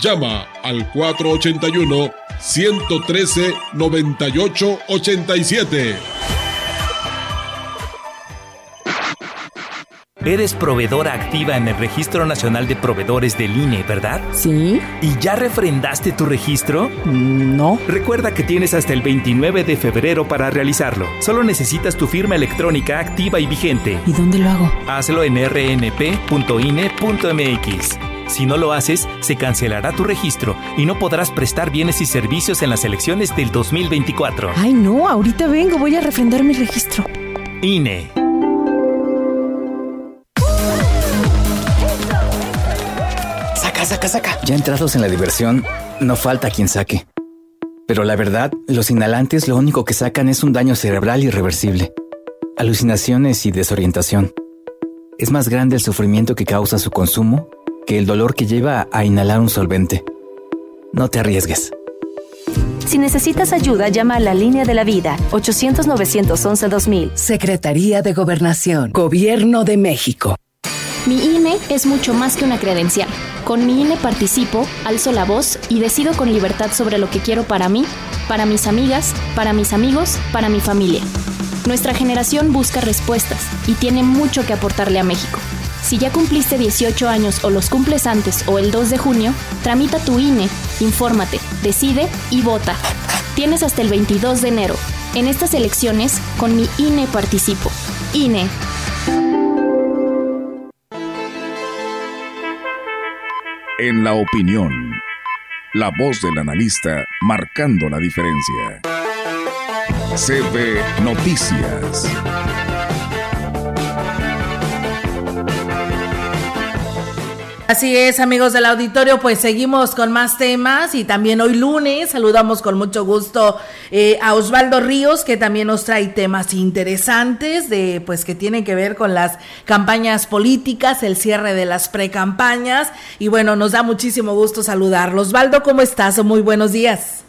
Speaker 22: Llama al 481 113 9887.
Speaker 19: Eres proveedora activa en el Registro Nacional de Proveedores del INE, ¿verdad?
Speaker 23: Sí.
Speaker 19: ¿Y ya refrendaste tu registro?
Speaker 23: No.
Speaker 19: Recuerda que tienes hasta el 29 de febrero para realizarlo. Solo necesitas tu firma electrónica activa y vigente.
Speaker 23: ¿Y dónde lo hago?
Speaker 19: Hazlo en rnp.ine.mx. Si no lo haces, se cancelará tu registro y no podrás prestar bienes y servicios en las elecciones del 2024.
Speaker 23: Ay, no, ahorita vengo, voy a refrendar mi registro.
Speaker 19: INE.
Speaker 24: saca, saca. Ya entrados en la diversión, no falta quien saque. Pero la verdad, los inhalantes lo único que sacan es un daño cerebral irreversible, alucinaciones y desorientación. Es más grande el sufrimiento que causa su consumo que el dolor que lleva a inhalar un solvente. No te arriesgues.
Speaker 25: Si necesitas ayuda, llama a la línea de la vida 800-911-2000.
Speaker 26: Secretaría de Gobernación, Gobierno de México.
Speaker 27: Mi INE es mucho más que una credencial. Con mi INE participo, alzo la voz y decido con libertad sobre lo que quiero para mí, para mis amigas, para mis amigos, para mi familia. Nuestra generación busca respuestas y tiene mucho que aportarle a México. Si ya cumpliste 18 años o los cumples antes o el 2 de junio, tramita tu INE, infórmate, decide y vota. Tienes hasta el 22 de enero. En estas elecciones, con mi INE participo. INE.
Speaker 1: En la opinión, la voz del analista marcando la diferencia. CB Noticias.
Speaker 7: Así es, amigos del auditorio, pues seguimos con más temas y también hoy lunes saludamos con mucho gusto eh, a Osvaldo Ríos, que también nos trae temas interesantes de, pues, que tienen que ver con las campañas políticas, el cierre de las precampañas y bueno, nos da muchísimo gusto saludarlo. Osvaldo, ¿cómo estás? Muy buenos días.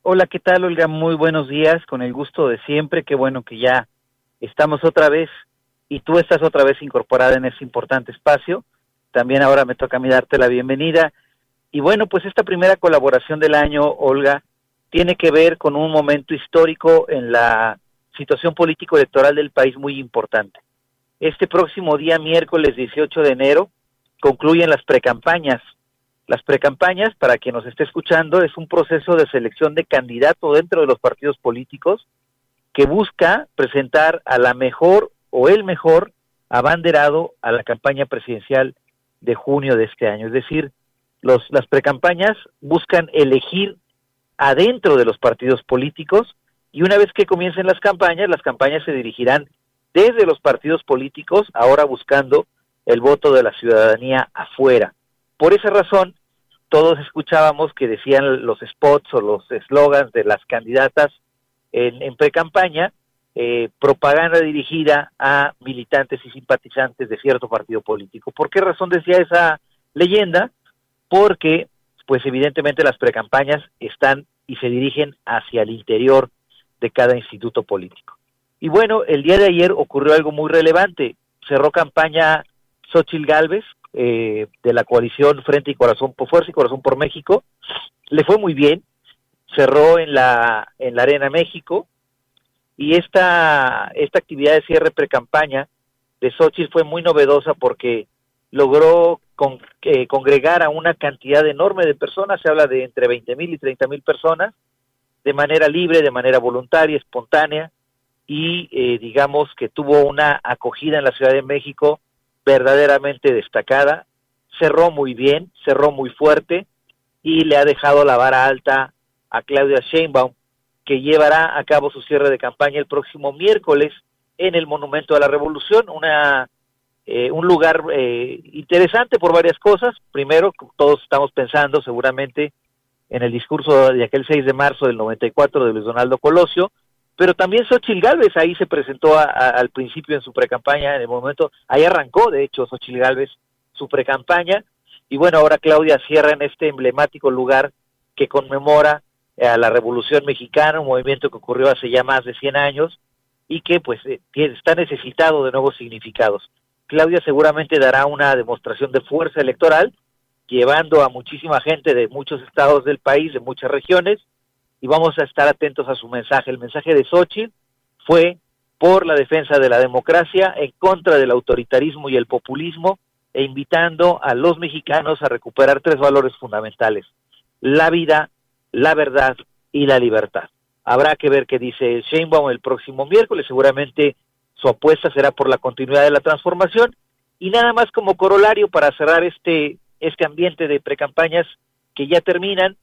Speaker 28: Hola, ¿qué tal, Olga? Muy buenos días, con el gusto de siempre. Qué bueno que ya estamos otra vez y tú estás otra vez incorporada en ese importante espacio también ahora me toca a mí darte la bienvenida. Y bueno, pues esta primera colaboración del año, Olga, tiene que ver con un momento histórico en la situación político-electoral del país muy importante. Este próximo día, miércoles 18 de enero, concluyen las precampañas. Las precampañas, para quien nos esté escuchando, es un proceso de selección de candidato dentro de los partidos políticos que busca presentar a la mejor o el mejor abanderado a la campaña presidencial de junio de este año. Es decir, los, las precampañas buscan elegir adentro de los partidos políticos y una vez que comiencen las campañas, las campañas se dirigirán desde los partidos políticos, ahora buscando el voto de la ciudadanía afuera. Por esa razón, todos escuchábamos que decían los spots o los eslogans de las candidatas en, en pre-campaña, eh, propaganda dirigida a militantes y simpatizantes de cierto partido político. ¿Por qué razón decía esa leyenda? Porque, pues evidentemente las precampañas están y se dirigen hacia el interior de cada instituto político. Y bueno, el día de ayer ocurrió algo muy relevante. Cerró campaña Xochil Gálvez eh, de la coalición Frente y Corazón por Fuerza y Corazón por México. Le fue muy bien. Cerró en la en la Arena México y esta, esta actividad de cierre pre-campaña de Xochitl fue muy novedosa porque logró con, eh, congregar a una cantidad enorme de personas, se habla de entre 20 mil y 30 mil personas, de manera libre, de manera voluntaria, espontánea, y eh, digamos que tuvo una acogida en la Ciudad de México verdaderamente destacada, cerró muy bien, cerró muy fuerte y le ha dejado la vara alta a Claudia Sheinbaum, que llevará a cabo su cierre de campaña el próximo miércoles en el Monumento a la Revolución, una eh, un lugar eh, interesante por varias cosas. Primero, todos estamos pensando seguramente en el discurso de aquel 6 de marzo del 94 de Luis Donaldo Colosio, pero también Xochil Gálvez ahí se presentó al principio en su precampaña, en el momento, ahí arrancó de hecho Xochil Gálvez su precampaña, y bueno, ahora Claudia cierra en este emblemático lugar que conmemora a la Revolución Mexicana, un movimiento que ocurrió hace ya más de 100 años y que pues eh, está necesitado de nuevos significados. Claudia seguramente dará una demostración de fuerza electoral, llevando a muchísima gente de muchos estados del país, de muchas regiones, y vamos a estar atentos a su mensaje. El mensaje de Xochitl fue por la defensa de la democracia, en contra del autoritarismo y el populismo, e invitando a los mexicanos a recuperar tres valores fundamentales, la vida, la verdad y la libertad. Habrá que ver qué dice Sheinbaum el próximo miércoles, seguramente su apuesta será por la continuidad de la transformación y nada más como corolario para cerrar este este ambiente de precampañas que ya terminan,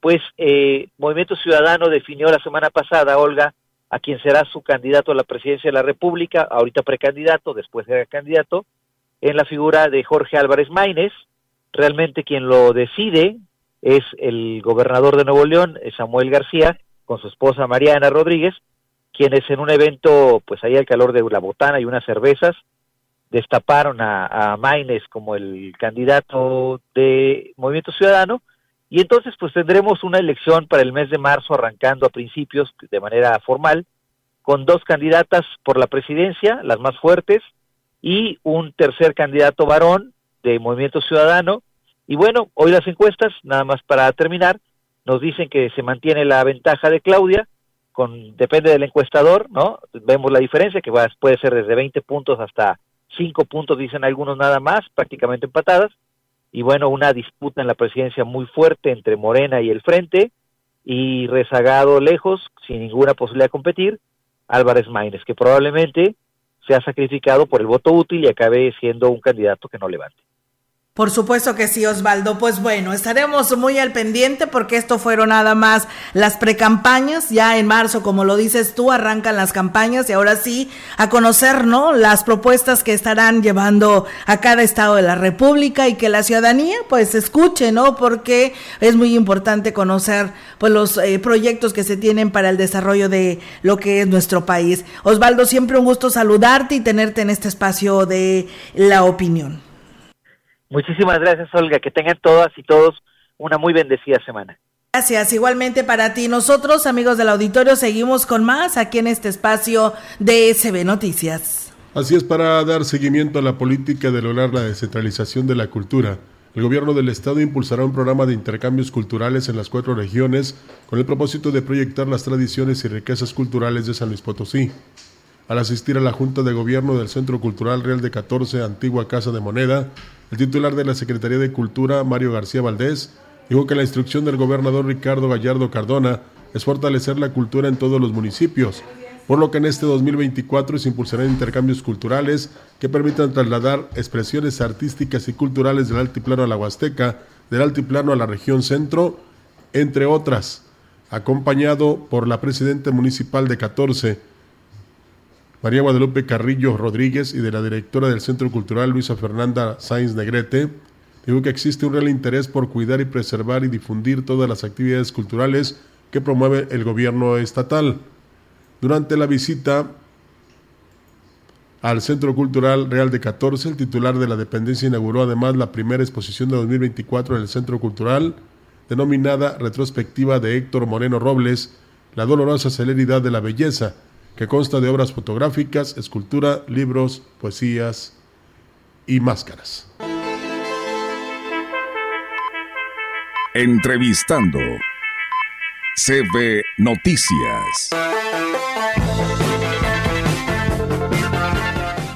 Speaker 28: pues eh, Movimiento Ciudadano definió la semana pasada, Olga, a quien será su candidato a la presidencia de la República, ahorita precandidato, después será candidato, en la figura de Jorge Álvarez Maínez. Realmente quien lo decide es el gobernador de Nuevo León, Samuel García, con su esposa Mariana Rodríguez, quienes en un evento, pues ahí al calor de la botana y unas cervezas, destaparon a, a Maines como el candidato de Movimiento Ciudadano, y entonces pues tendremos una elección para el mes de marzo arrancando a principios de manera formal, con dos candidatas por la presidencia, las más fuertes, y un tercer candidato varón de Movimiento Ciudadano. Y bueno, hoy las encuestas, nada más para terminar, nos dicen que se mantiene la ventaja de Claudia, con depende del encuestador, ¿no? Vemos la diferencia, que va, puede ser desde 20 puntos hasta 5 puntos, dicen algunos nada más, prácticamente empatadas. Y bueno, una disputa en la presidencia muy fuerte entre Morena y el Frente, y rezagado lejos, sin ninguna posibilidad de competir, Álvarez Maínez, que probablemente se ha sacrificado por el voto útil y acabe siendo un candidato que no levante.
Speaker 7: Por supuesto que sí, Osvaldo. Pues bueno, estaremos muy al pendiente porque esto fueron nada más las precampañas. Ya en marzo, como lo dices tú, arrancan las campañas y ahora sí a conocer, ¿no? Las propuestas que estarán llevando a cada estado de la República y que la ciudadanía pues escuche, ¿no? Porque es muy importante conocer pues los eh, proyectos que se tienen para el desarrollo de lo que es nuestro país. Osvaldo, siempre un gusto saludarte y tenerte en este espacio de la opinión.
Speaker 28: Muchísimas gracias, Olga. Que tengan todas y todos una muy bendecida semana.
Speaker 7: Gracias, igualmente para ti. Nosotros, amigos del auditorio, seguimos con más aquí en este espacio de SB Noticias.
Speaker 6: Así es, para dar seguimiento a la política de lograr la descentralización de la cultura, el gobierno del estado impulsará un programa de intercambios culturales en las cuatro regiones con el propósito de proyectar las tradiciones y riquezas culturales de San Luis Potosí. Al asistir a la Junta de Gobierno del Centro Cultural Real de 14, Antigua Casa de Moneda, el titular de la Secretaría de Cultura, Mario García Valdés, dijo que la instrucción del gobernador Ricardo Gallardo Cardona es fortalecer la cultura en todos los municipios, por lo que en este 2024 se impulsarán intercambios culturales que permitan trasladar expresiones artísticas y culturales del altiplano a la Huasteca, del altiplano a la región centro, entre otras, acompañado por la presidenta municipal de 14, María Guadalupe Carrillo Rodríguez y de la directora del Centro Cultural Luisa Fernanda Sainz Negrete, dijo que existe un real interés por cuidar y preservar y difundir todas las actividades culturales que promueve el gobierno estatal. Durante la visita al Centro Cultural Real de 14, el titular de la dependencia inauguró además la primera exposición de 2024 en el Centro Cultural, denominada Retrospectiva de Héctor Moreno Robles, La dolorosa celeridad de la belleza, que consta de obras fotográficas, escultura, libros, poesías y máscaras.
Speaker 1: Entrevistando CB Noticias.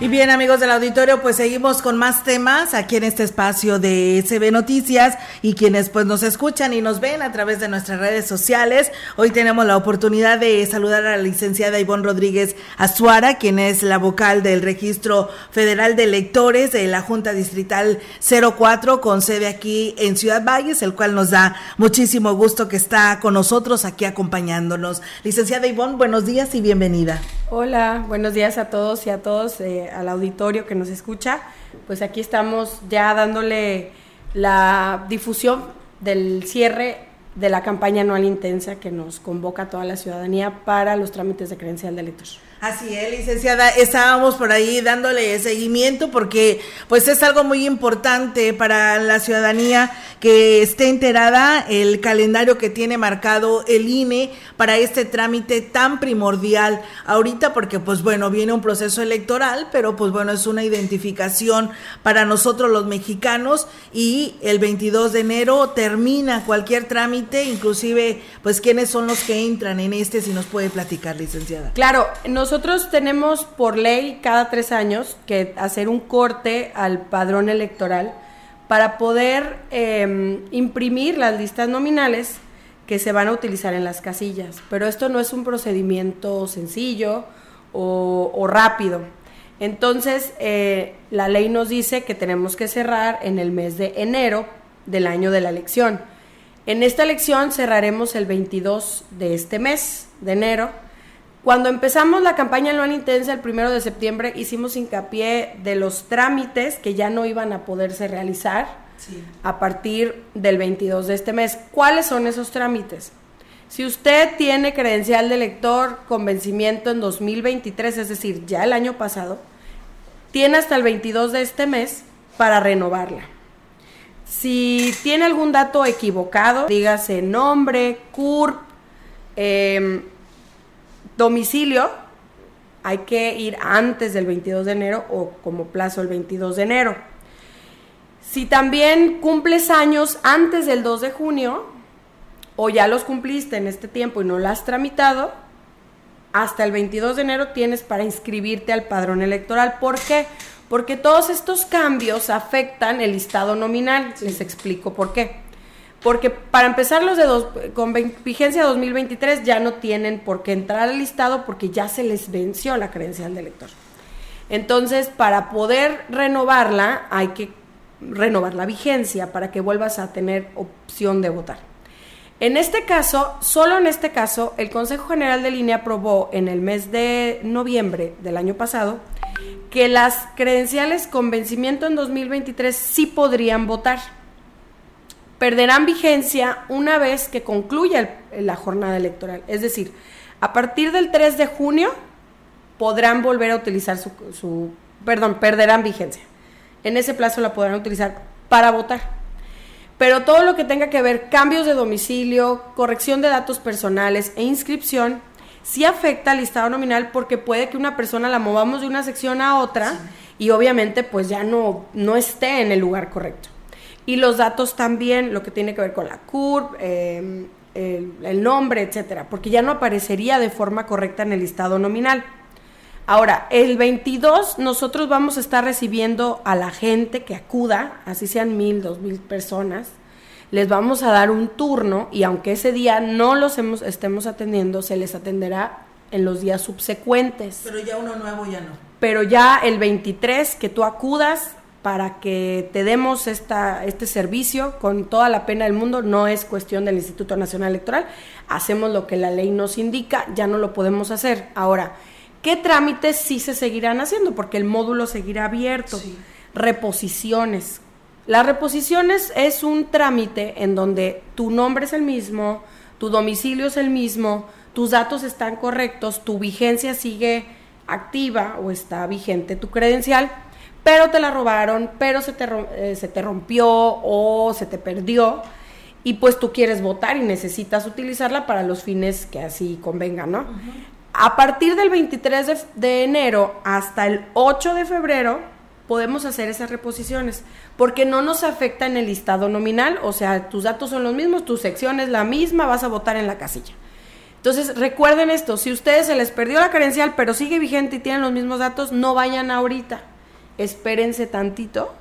Speaker 7: Y bien, amigos del auditorio, pues seguimos con más temas aquí en este espacio de SB Noticias y quienes pues nos escuchan y nos ven a través de nuestras redes sociales. Hoy tenemos la oportunidad de saludar a la licenciada Ivonne Rodríguez Azuara, quien es la vocal del Registro Federal de Electores de la Junta Distrital 04 con sede aquí en Ciudad Valles, el cual nos da muchísimo gusto que está con nosotros aquí acompañándonos. Licenciada Ivonne, buenos días y bienvenida.
Speaker 29: Hola, buenos días a todos y a todos. Eh, al auditorio que nos escucha, pues aquí estamos ya dándole la difusión del cierre de la campaña anual intensa que nos convoca a toda la ciudadanía para los trámites de credencial de elector.
Speaker 7: Así es, licenciada, estábamos por ahí dándole seguimiento porque pues es algo muy importante para la ciudadanía que esté enterada el calendario que tiene marcado el INE para este trámite tan primordial ahorita porque pues bueno, viene un proceso electoral, pero pues bueno, es una identificación para nosotros los mexicanos y el 22 de enero termina cualquier trámite, inclusive pues quiénes son los que entran en este, si nos puede platicar, licenciada.
Speaker 29: Claro, nosotros nosotros tenemos por ley cada tres años que hacer un corte al padrón electoral para poder em, imprimir las listas nominales que se van a utilizar en las casillas. Pero esto no es un procedimiento sencillo o, rápido. Entonces, eh, la ley nos dice que tenemos que cerrar en el mes de enero del año de la elección. En esta elección cerraremos el 22 de este mes de enero cuando empezamos la campaña anual intensa el primero de septiembre, hicimos hincapié de los trámites que ya no iban a poderse realizar a partir del 22 de este mes. ¿Cuáles son esos trámites? Si usted tiene credencial de lector con vencimiento en 2023, es decir, ya el año pasado, tiene hasta el 22 de este mes para renovarla. Si tiene algún dato equivocado, dígase nombre, CURP, eh, Domicilio, hay que ir antes del 22 de enero o como plazo el 22 de enero. Si también cumples años antes del 2 de junio, o ya los cumpliste en este tiempo y no lo has tramitado, hasta el 22 de enero tienes para inscribirte al padrón electoral. ¿Por qué? Porque todos estos cambios afectan el listado nominal. Les explico por qué. Porque para empezar los de dos, con vigencia 2023 ya no tienen por qué entrar al listado porque ya se les venció la credencial de elector. Entonces, para poder renovarla, hay que renovar la vigencia para que vuelvas a tener opción de votar. En este caso, solo en este caso, el Consejo General de Línea aprobó en el mes de noviembre del año pasado que las credenciales con vencimiento en 2023 sí podrían votar perderán vigencia una vez que concluya la jornada electoral. Es decir, a partir del 3 de junio podrán volver a utilizar su, perdón, perderán vigencia. En ese plazo la podrán utilizar para votar. Pero todo lo que tenga que ver cambios de domicilio, corrección de datos personales e inscripción, sí afecta al listado nominal porque puede que una persona la movamos de una sección a otra y obviamente pues ya no, no esté en el lugar correcto. Y los datos también, lo que tiene que ver con la CURP, em, el, nombre, etcétera, porque ya no aparecería de forma correcta en el listado nominal. Ahora, el 22 nosotros vamos a estar recibiendo a la gente que acuda, así sean mil, dos mil personas, les vamos a dar un turno y aunque ese día no los estemos atendiendo, se les atenderá en los días subsecuentes.
Speaker 7: Pero ya uno nuevo ya no.
Speaker 29: Pero ya el 23 que tú acudas, para que te demos esta, este servicio con toda la pena del mundo. No es cuestión del Instituto Nacional Electoral. Hacemos lo que la ley nos indica, ya no lo podemos hacer. Ahora, ¿qué trámites sí se seguirán haciendo? Porque el módulo seguirá abierto. Reposiciones. Las reposiciones es un trámite en donde tu nombre es el mismo, tu domicilio es el mismo, tus datos están correctos, tu vigencia sigue activa o está vigente tu credencial pero te la robaron, pero se te, eh, se te rompió o se te perdió y pues tú quieres votar y necesitas utilizarla para los fines que así convengan, ¿no? A partir del 23 de, de, enero hasta el 8 de febrero podemos hacer esas reposiciones porque no nos afecta en el listado nominal, o sea, tus datos son los mismos, tu sección es la misma, vas a votar en la casilla. Entonces, recuerden esto, si ustedes se les perdió la credencial, pero sigue vigente y tienen los mismos datos, no vayan ahorita. Espérense tantito.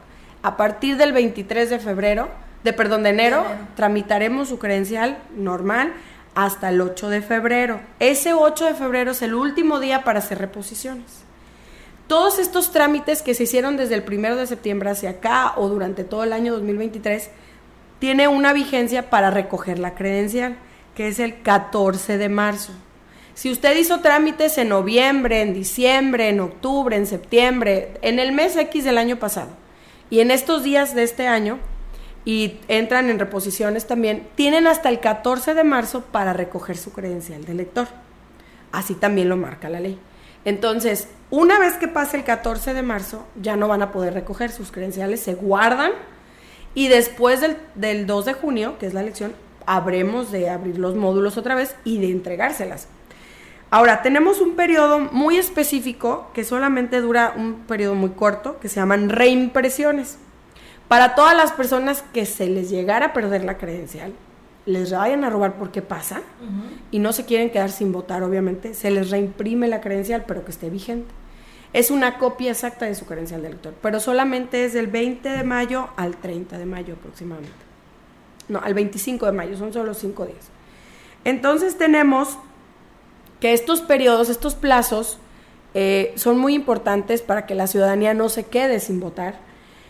Speaker 29: A partir del 23 de febrero, de perdón, de enero, tramitaremos su credencial normal hasta el 8 de febrero. Ese 8 de febrero es el último día para hacer reposiciones. Todos estos trámites que se hicieron desde el 1 de septiembre hacia acá o durante todo el año 2023 tiene una vigencia para recoger la credencial que es el 14 de marzo. Si usted hizo trámites en noviembre, en diciembre, en octubre, en septiembre, en el mes X del año pasado, y en estos días de este año, y entran en reposiciones también, tienen hasta el 14 de marzo para recoger su credencial de lector. Así también lo marca la ley. Entonces, una vez que pase el 14 de marzo, ya no van a poder recoger sus credenciales, se guardan y después del, del 2 de junio, que es la elección, habremos de abrir los módulos otra vez y de entregárselas. Ahora, tenemos un periodo muy específico que solamente dura un periodo muy corto, que se llaman reimpresiones. Para todas las personas que se les llegara a perder la credencial, les vayan a robar porque pasa y no se quieren quedar sin votar, obviamente, se les reimprime la credencial, pero que esté vigente. Es una copia exacta de su credencial de elector, pero solamente es del 20 de mayo al 30 de mayo aproximadamente no, al 25 de mayo, son solo cinco días. Entonces tenemos que estos periodos, estos plazos, eh, son muy importantes para que la ciudadanía no se quede sin votar.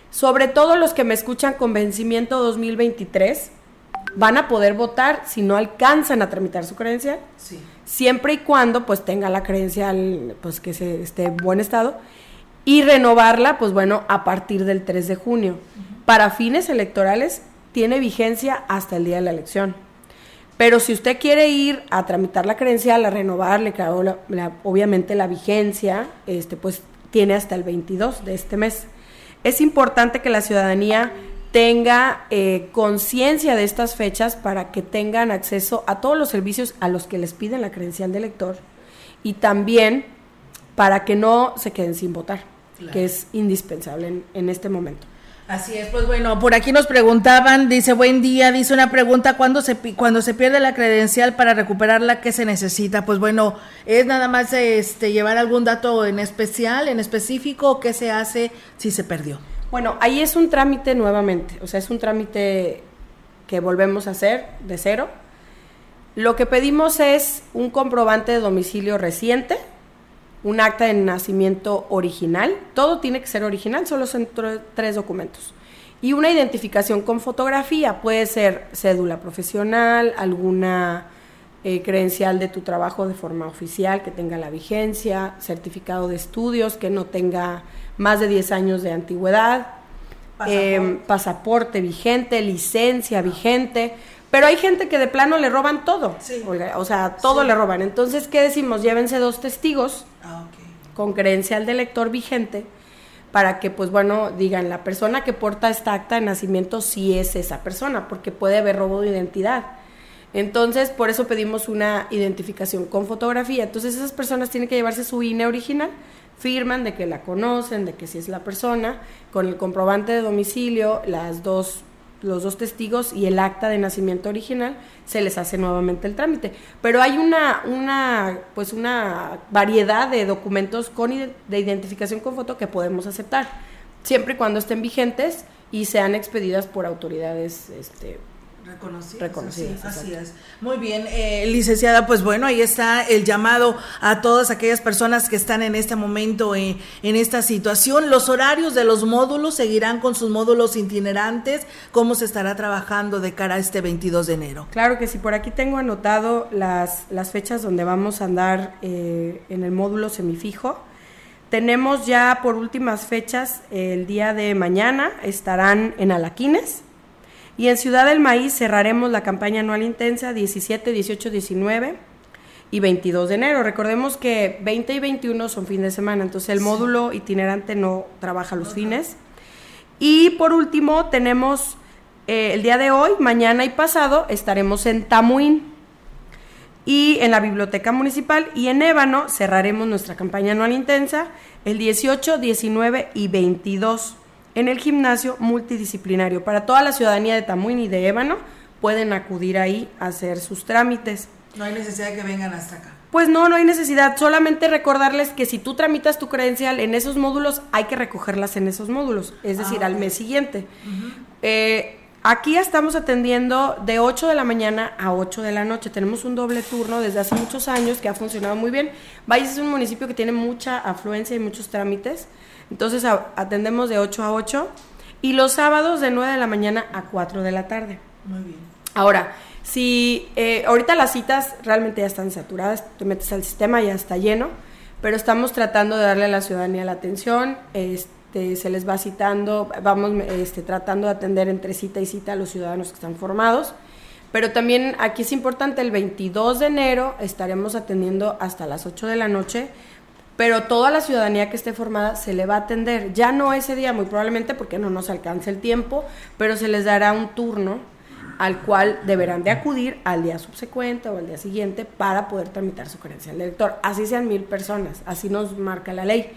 Speaker 29: Sobre todo los que me escuchan con vencimiento 2023 van a poder votar si no alcanzan a tramitar su credencial. Siempre y cuando pues tenga la credencial pues que se esté en buen estado y renovarla pues bueno a partir del 3 de junio. Para fines electorales tiene vigencia hasta el día de la elección. Pero si usted quiere ir a tramitar la credencial, a renovarle, obviamente la vigencia, este, pues tiene hasta el 22 de este mes. Es importante que la ciudadanía tenga eh, conciencia de estas fechas para que tengan acceso a todos los servicios a los que les piden la credencial de elector y también para que no se queden sin votar, que es indispensable en este momento.
Speaker 7: Así es, pues bueno, por aquí nos preguntaban, dice buen día, dice una pregunta, ¿cuándo se, cuando se pierde la credencial para recuperarla, qué se necesita? Pues bueno, es nada más este, llevar algún dato en especial, en específico, qué se hace si se perdió.
Speaker 29: Bueno, ahí es un trámite nuevamente, o sea, es un trámite que volvemos a hacer de cero. Lo que pedimos es un comprobante de domicilio reciente, un acta de nacimiento original, todo tiene que ser original, solo son tres documentos. Y una identificación con fotografía, puede ser cédula profesional, alguna eh, credencial de tu trabajo de forma oficial que tenga la vigencia, certificado de estudios que no tenga más de 10 años de antigüedad, pasaporte, em, vigente, licencia vigente. Pero hay gente que de plano le roban todo. O sea, todo le roban. Entonces, ¿qué decimos? Llévense dos testigos ah, con credencial de lector vigente para que, pues bueno, digan, la persona que porta esta acta de nacimiento sí es esa persona, porque puede haber robo de identidad. Entonces, por eso pedimos una identificación con fotografía. Entonces, esas personas tienen que llevarse su INE original, firman de que la conocen, de que sí es la persona, con el comprobante de domicilio, las dos los dos testigos y el acta de nacimiento original, se les hace nuevamente el trámite. Pero hay una, una, pues una variedad de documentos con, de identificación con foto que podemos aceptar, siempre y cuando estén vigentes y sean expedidas por autoridades este,
Speaker 7: Reconocidas. Así, es. Muy bien, eh, licenciada, pues bueno, ahí está el llamado a todas aquellas personas que están en este momento en, esta situación. Los horarios de los módulos seguirán con sus módulos itinerantes. ¿Cómo se estará trabajando de cara a este 22 de enero?
Speaker 29: Claro que sí, por aquí tengo anotado las, las fechas donde vamos a andar eh, en el módulo semifijo. Tenemos ya por últimas fechas, el día de mañana estarán en Alaquines y en Ciudad del Maíz cerraremos la campaña anual intensa 17, 18, 19 y 22 de enero. Recordemos que 20 y 21 son fin de semana, entonces el módulo itinerante no trabaja los fines. Y por último tenemos eh, el día de hoy, mañana y pasado estaremos en Tamuín y en la biblioteca municipal y en Ébano cerraremos nuestra campaña anual intensa el 18, 19 y 22 en el gimnasio multidisciplinario. Para toda la ciudadanía de Tamuín y de Ébano pueden acudir ahí a hacer sus trámites.
Speaker 7: No hay necesidad de que vengan hasta acá.
Speaker 29: Pues no, no hay necesidad. Solamente recordarles que si tú tramitas tu credencial en esos módulos, hay que recogerlas en esos módulos, es decir,
Speaker 7: Ah,
Speaker 29: al mes siguiente. Eh, aquí estamos atendiendo de 8 de la mañana a 8 de la noche. Tenemos un doble turno desde hace muchos años que ha funcionado muy bien. Valles es un municipio que tiene mucha afluencia y muchos trámites. Entonces atendemos de 8 a 8 y los sábados de 9 de la mañana a 4 de la tarde.
Speaker 7: Muy bien.
Speaker 29: Ahora, si eh, ahorita las citas realmente ya están saturadas, te metes al sistema, ya está lleno, pero estamos tratando de darle a la ciudadanía la atención, este, se les va citando, vamos este, tratando de atender entre cita y cita a los ciudadanos que están formados, pero también aquí es importante, el 22 de enero estaremos atendiendo hasta las 8 de la noche, pero toda la ciudadanía que esté formada se le va a atender. Ya no ese día, muy probablemente porque no nos alcanza el tiempo, pero se les dará un turno al cual deberán de acudir al día subsecuente o al día siguiente para poder tramitar su credencial de elector. Así sean mil personas, así nos marca la ley.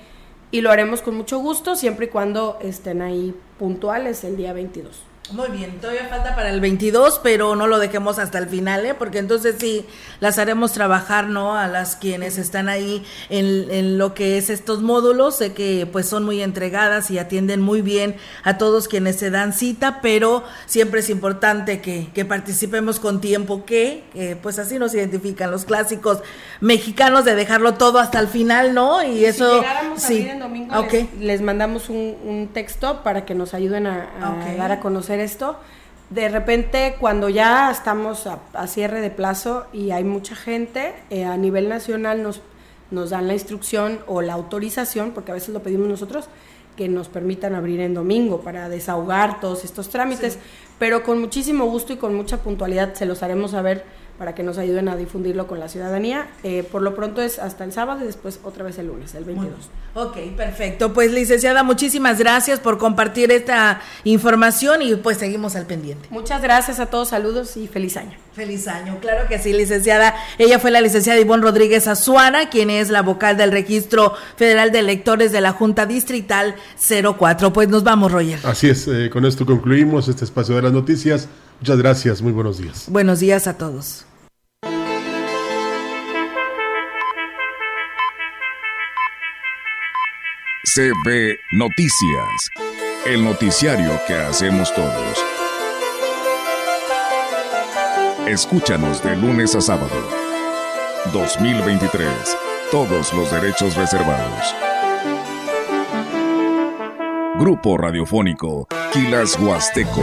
Speaker 29: Y lo haremos con mucho gusto, siempre y cuando estén ahí puntuales el día 22.
Speaker 7: Muy bien, todavía falta para el 22, pero no lo dejemos hasta el final, ¿eh? porque entonces sí las haremos trabajar, ¿no? A las quienes están ahí en, en lo que es estos módulos, sé que pues son muy entregadas y atienden muy bien a todos quienes se dan cita, pero siempre es importante que, que participemos con tiempo, que eh, pues así nos identifican los clásicos mexicanos de dejarlo todo hasta el final, ¿no? Y eso
Speaker 29: si llegáramos a
Speaker 7: sí.
Speaker 29: abrir en domingo,
Speaker 7: Ok.
Speaker 29: les, les mandamos un, un texto para que nos ayuden a, a
Speaker 7: Ok.
Speaker 29: dar a conocer esto. De repente, cuando ya estamos a, a cierre de plazo y hay mucha gente, eh, a nivel nacional nos, nos dan la instrucción o la autorización, porque a veces lo pedimos nosotros, que nos permitan abrir en domingo para desahogar todos estos trámites, pero con muchísimo gusto y con mucha puntualidad se los haremos saber para que nos ayuden a difundirlo con la ciudadanía. Eh, por lo pronto es hasta el sábado y después otra vez el lunes, el 22.
Speaker 7: Ok, perfecto. Pues licenciada, muchísimas gracias por compartir esta información y pues seguimos al pendiente.
Speaker 29: Muchas gracias a todos, saludos y feliz año.
Speaker 7: Feliz año, claro que sí, licenciada. Ella fue la licenciada Ivonne Rodríguez Azuana, quien es la vocal del Registro Federal de Electores de la Junta Distrital 04. Pues nos vamos, Roger.
Speaker 6: Así es, eh, con esto concluimos este espacio de las noticias. Muchas gracias, muy buenos días.
Speaker 7: Buenos días a todos.
Speaker 1: CB Noticias, el noticiario que hacemos todos. Escúchanos de lunes a sábado. 2023. Todos los derechos reservados. Grupo Radiofónico Quilas Huasteco.